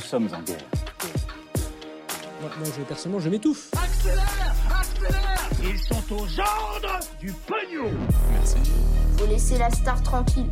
Nous sommes en guerre. Moi, moi, je, personnellement, je m'étouffe. Accélère Accélère Ils sont aux ordres du pognon Faut laisser la star tranquille.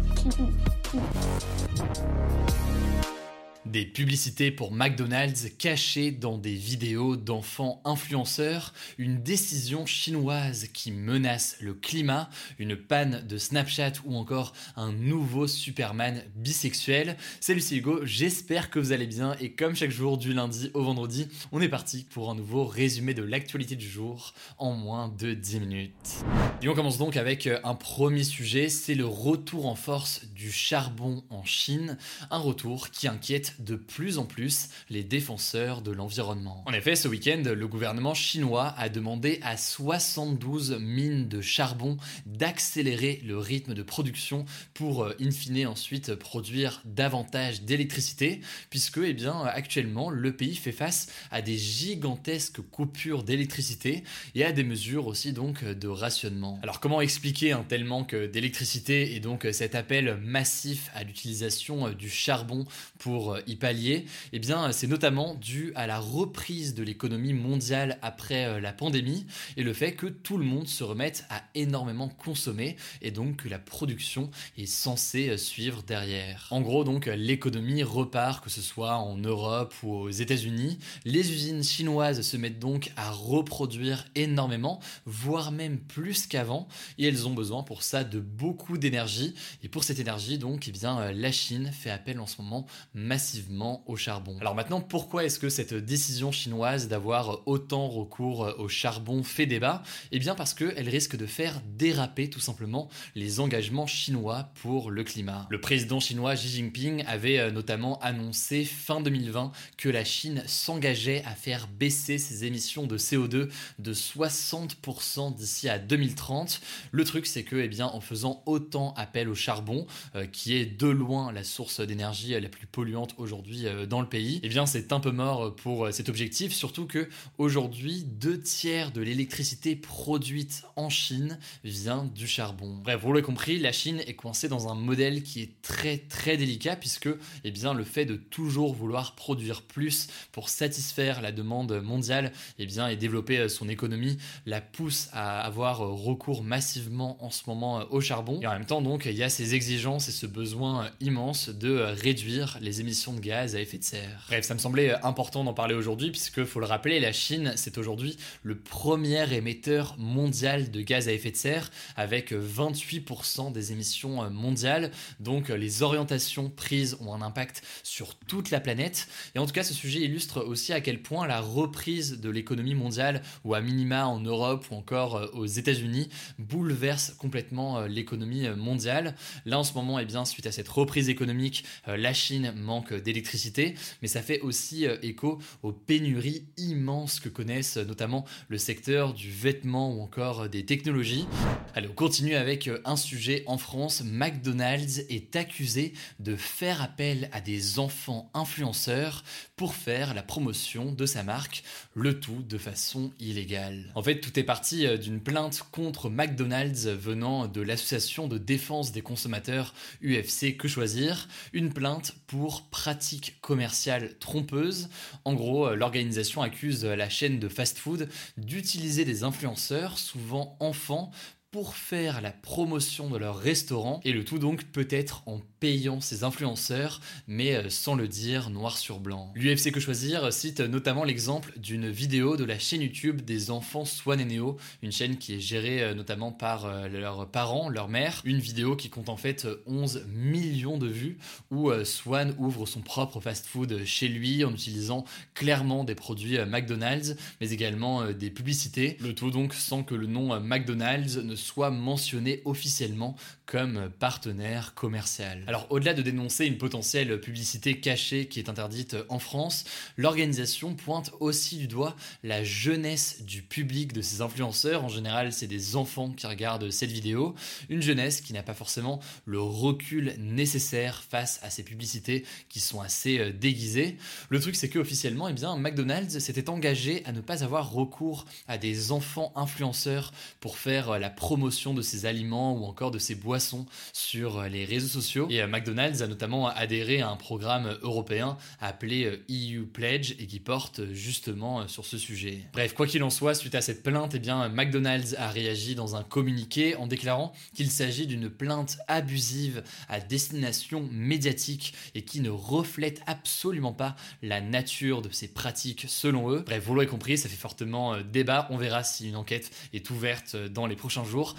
Des publicités pour McDonald's cachées dans des vidéos d'enfants influenceurs, une décision chinoise qui menace le climat, une panne de Snapchat ou encore un nouveau Superman bisexuel. Salut c'est Hugo, j'espère que vous allez bien. Et comme chaque jour du lundi au vendredi, on est parti pour un nouveau résumé de l'actualité du jour en moins de 10 minutes. Et on commence donc avec un premier sujet, c'est le retour en force du charbon en Chine, un retour qui inquiète de plus en plus les défenseurs de l'environnement. En effet, ce week-end, le gouvernement chinois a demandé à 72 mines de charbon d'accélérer le rythme de production pour, euh, in fine, ensuite produire davantage d'électricité, puisque, eh bien, actuellement, le pays fait face à des gigantesques coupures d'électricité et à des mesures aussi donc de rationnement. Alors, comment expliquer un tel manque d'électricité et donc cet appel massif à l'utilisation du charbon pour y pallier Eh bien, c'est notamment dû à la reprise de l'économie mondiale après euh, la pandémie et le fait que tout le monde se remette à énormément consommer et donc que la production est censée euh, suivre derrière. En gros, donc, l'économie repart, que ce soit en Europe ou aux États-Unis. Les usines chinoises se mettent donc à reproduire énormément, voire même plus qu'avant, et elles ont besoin pour ça de beaucoup d'énergie. Et pour cette énergie, donc, eh bien, euh, la Chine fait appel en ce moment massivement au charbon. Alors maintenant, pourquoi est-ce que cette décision chinoise d'avoir autant recours au charbon fait débat? Eh bien parce qu'elle risque de faire déraper tout simplement les engagements chinois pour le climat. Le président chinois Xi Jinping avait euh, notamment annoncé fin 2020 que la Chine s'engageait à faire baisser ses émissions de CO2 de 60% d'ici à 2030. Le truc c'est que eh bien en faisant autant appel au charbon, euh, qui est de loin la source d'énergie la plus polluante aujourd'hui euh, dans le pays, eh bien c'est un peu mort pour euh, cet objectif, surtout que aujourd'hui deux tiers de l'électricité produite en Chine vient du charbon. Bref, vous l'avez compris, la Chine est coincée dans un modèle qui est très très délicat puisque eh bien le fait de toujours vouloir produire plus pour satisfaire la demande mondiale, eh bien et développer euh, son économie la pousse à avoir recours massivement en ce moment au charbon. Et en même temps donc il y a ces exigences et ce besoin immense de réduire les émissions de gaz à effet de serre. Bref, ça me semblait important d'en parler aujourd'hui puisque, faut le rappeler, la Chine, c'est aujourd'hui le premier émetteur mondial de gaz à effet de serre avec 28% des émissions mondiales. Donc les orientations prises ont un impact sur toute la planète. Et en tout cas, ce sujet illustre aussi à quel point la reprise de l'économie mondiale, ou à minima en Europe ou encore aux États-Unis, bouleverse complètement l'économie mondiale. Là, en ce moment, eh bien, suite à cette reprise économique, la Chine manque d'électricité, mais ça fait aussi euh, écho aux pénuries immenses que connaissent euh, notamment le secteur du vêtement ou encore euh, des technologies. Allez, on continue avec un sujet en France. McDonald's est accusé de faire appel à des enfants influenceurs pour faire la promotion de sa marque, le tout de façon illégale. En fait, tout est parti d'une plainte contre McDonald's venant de l'association de défense des consommateurs UFC Que Choisir, une plainte pour pratique commerciale trompeuse. En gros, euh, l'organisation accuse la chaîne de fast-food d'utiliser des influenceurs, souvent enfants, pour faire la promotion de leur restaurant et le tout donc peut-être en payant ses influenceurs mais euh, sans le dire noir sur blanc. L'UFC que choisir cite notamment l'exemple d'une vidéo de la chaîne YouTube des enfants Swan et Neo, une chaîne qui est gérée euh, notamment par euh, leurs parents, leur mère, une vidéo qui compte en fait 11 millions de vues où Swan ouvre son propre fast-food chez lui en utilisant clairement des produits McDonald's mais également des publicités, le tout donc sans que le nom McDonald's ne soit mentionné officiellement comme partenaire commercial. Alors au-delà de dénoncer une potentielle publicité cachée qui est interdite en France, l'organisation pointe aussi du doigt la jeunesse du public de ces influenceurs. En général, c'est des enfants qui regardent cette vidéo, une jeunesse qui n'a pas forcément le recul nécessaire face à ces publicités qui sont assez euh, déguisées. Le truc c'est que officiellement, eh bien, McDonald's s'était engagé à ne pas avoir recours à des enfants influenceurs pour faire euh, la promotion de ses aliments ou encore de ses boissons sur euh, les réseaux sociaux. Et McDonald's a notamment adhéré à un programme européen appelé EU Pledge et qui porte justement sur ce sujet. Bref, quoi qu'il en soit, suite à cette plainte, eh McDonald's a réagi dans un communiqué en déclarant qu'il s'agit d'une plainte abusive à destination médiatique et qui ne reflète absolument pas la nature de ces pratiques selon eux. Bref, vous l'aurez compris, ça fait fortement euh, débat. On verra si une enquête est ouverte euh, dans les prochains jours.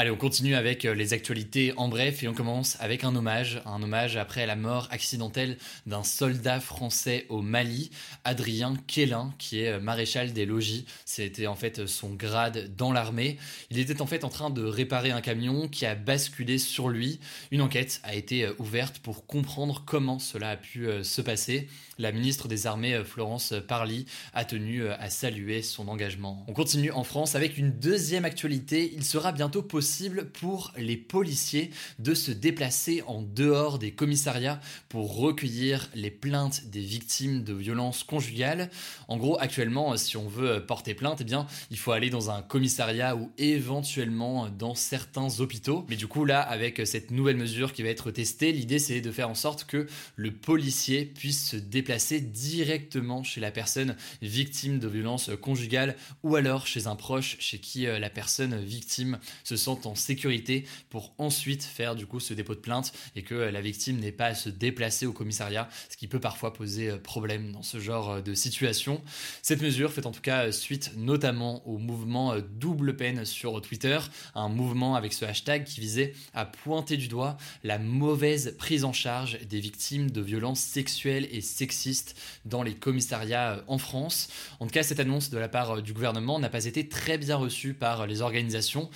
Allez, on continue avec euh, les actualités en bref et on commence avec un hommage, un hommage après la mort accidentelle d'un soldat français au Mali, Adrien Quélin, qui est maréchal des logis. C'était en fait son grade dans l'armée. Il était en fait en train de réparer un camion qui a basculé sur lui. Une enquête a été ouverte pour comprendre comment cela a pu se passer. La ministre des Armées, Florence Parly, a tenu à saluer son engagement. On continue en France avec une deuxième actualité. Il sera bientôt possible pour les policiers de se déplacer en dehors des commissariats pour recueillir les plaintes des victimes de violences conjugales. En gros, actuellement, si on veut porter plainte, eh bien, il faut aller dans un commissariat ou éventuellement dans certains hôpitaux. Mais du coup, là, avec cette nouvelle mesure qui va être testée, l'idée c'est de faire en sorte que le policier puisse se déplacer directement chez la personne victime de violences conjugales ou alors chez un proche chez qui euh, la personne victime se sent en sécurité pour ensuite faire du coup ce dépôt de plainte et que la victime n'ait pas à se déplacer au commissariat, ce qui peut parfois poser euh, problème dans ce genre euh, de situation. Cette mesure fait en tout cas suite notamment au mouvement euh, double peine sur Twitter, un mouvement avec ce hashtag qui visait à pointer du doigt la mauvaise prise en charge des victimes de violences sexuelles et sexistes dans les commissariats en France. En tout cas, cette annonce de la part du gouvernement n'a pas été très bien reçue par les organisations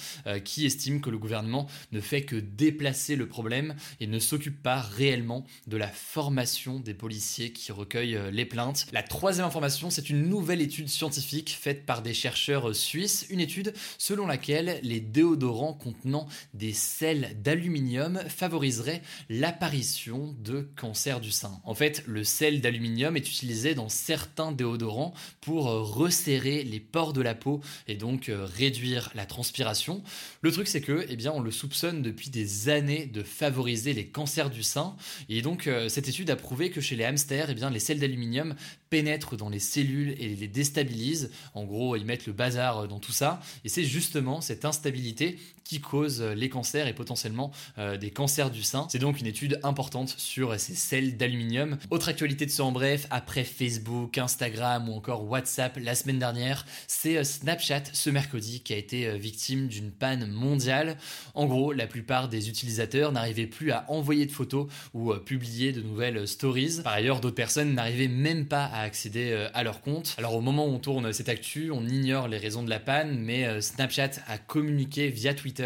qui estime que le gouvernement ne fait que déplacer le problème et ne s'occupe pas réellement de la formation des policiers qui recueillent euh, les plaintes. La troisième information, c'est une nouvelle étude scientifique faite par des chercheurs suisses, une étude selon laquelle les déodorants contenant des sels d'aluminium favoriseraient l'apparition de cancer du sein. En fait, le sel d'aluminium est utilisé dans certains déodorants pour euh, resserrer les pores de la peau et donc euh, réduire la transpiration. Truc, c'est que, eh bien, on le soupçonne depuis des années de favoriser les cancers du sein. Et donc, euh, cette étude a prouvé que chez les hamsters, eh les sels d'aluminium pénètrent dans les cellules et les déstabilisent. En gros, ils mettent le bazar dans tout ça. Et c'est justement cette instabilité qui cause les cancers et potentiellement euh, des cancers du sein. C'est donc une étude importante sur ces sels d'aluminium. Autre actualité de ce en bref, après Facebook, Instagram ou encore WhatsApp la semaine dernière, c'est euh, Snapchat ce mercredi qui a été victime d'une panne mondiale. En gros, la plupart des utilisateurs n'arrivaient plus à envoyer de photos ou publier de nouvelles stories. Par ailleurs, d'autres personnes n'arrivaient même pas à accéder euh, à leur compte. Alors au moment où on tourne cette actu, on ignore les raisons de la panne, mais euh, Snapchat a communiqué via Twitter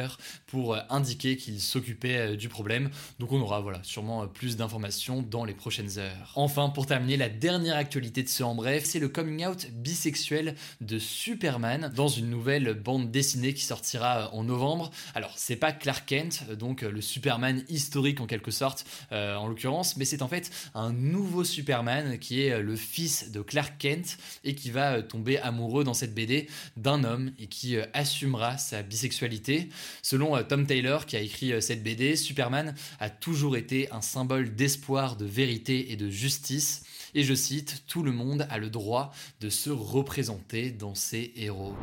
pour euh, indiquer qu'il s'occupait du problème. Donc on aura voilà, sûrement plus d'informations dans les prochaines heures. Enfin, pour terminer, la dernière actualité de ce en bref, c'est le coming out bisexuel de Superman dans une nouvelle bande dessinée qui sortira en novembre alors, c'est pas Clark Kent, donc euh, le Superman historique en quelque sorte, euh, en l'occurrence, mais c'est en fait un nouveau Superman qui est euh, le fils de Clark Kent et qui va tomber amoureux dans cette BD d'un homme et qui assumera sa bisexualité. Selon Tom Taylor qui a écrit cette BD, Superman a toujours été un symbole d'espoir, de vérité et de justice. Et je cite, Tout le monde a le droit de se représenter dans ses héros.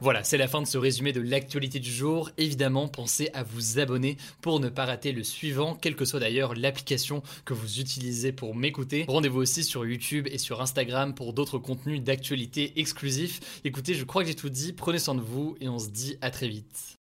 Voilà, c'est la fin de ce résumé de l'actualité du jour. Évidemment, pensez à vous abonner pour ne pas rater le suivant, quelle que soit d'ailleurs l'application que vous utilisez pour m'écouter. Rendez-vous aussi sur YouTube et sur Instagram pour d'autres contenus d'actualité exclusifs. Écoutez, je crois que j'ai tout dit, prenez soin de vous et on se dit à très vite.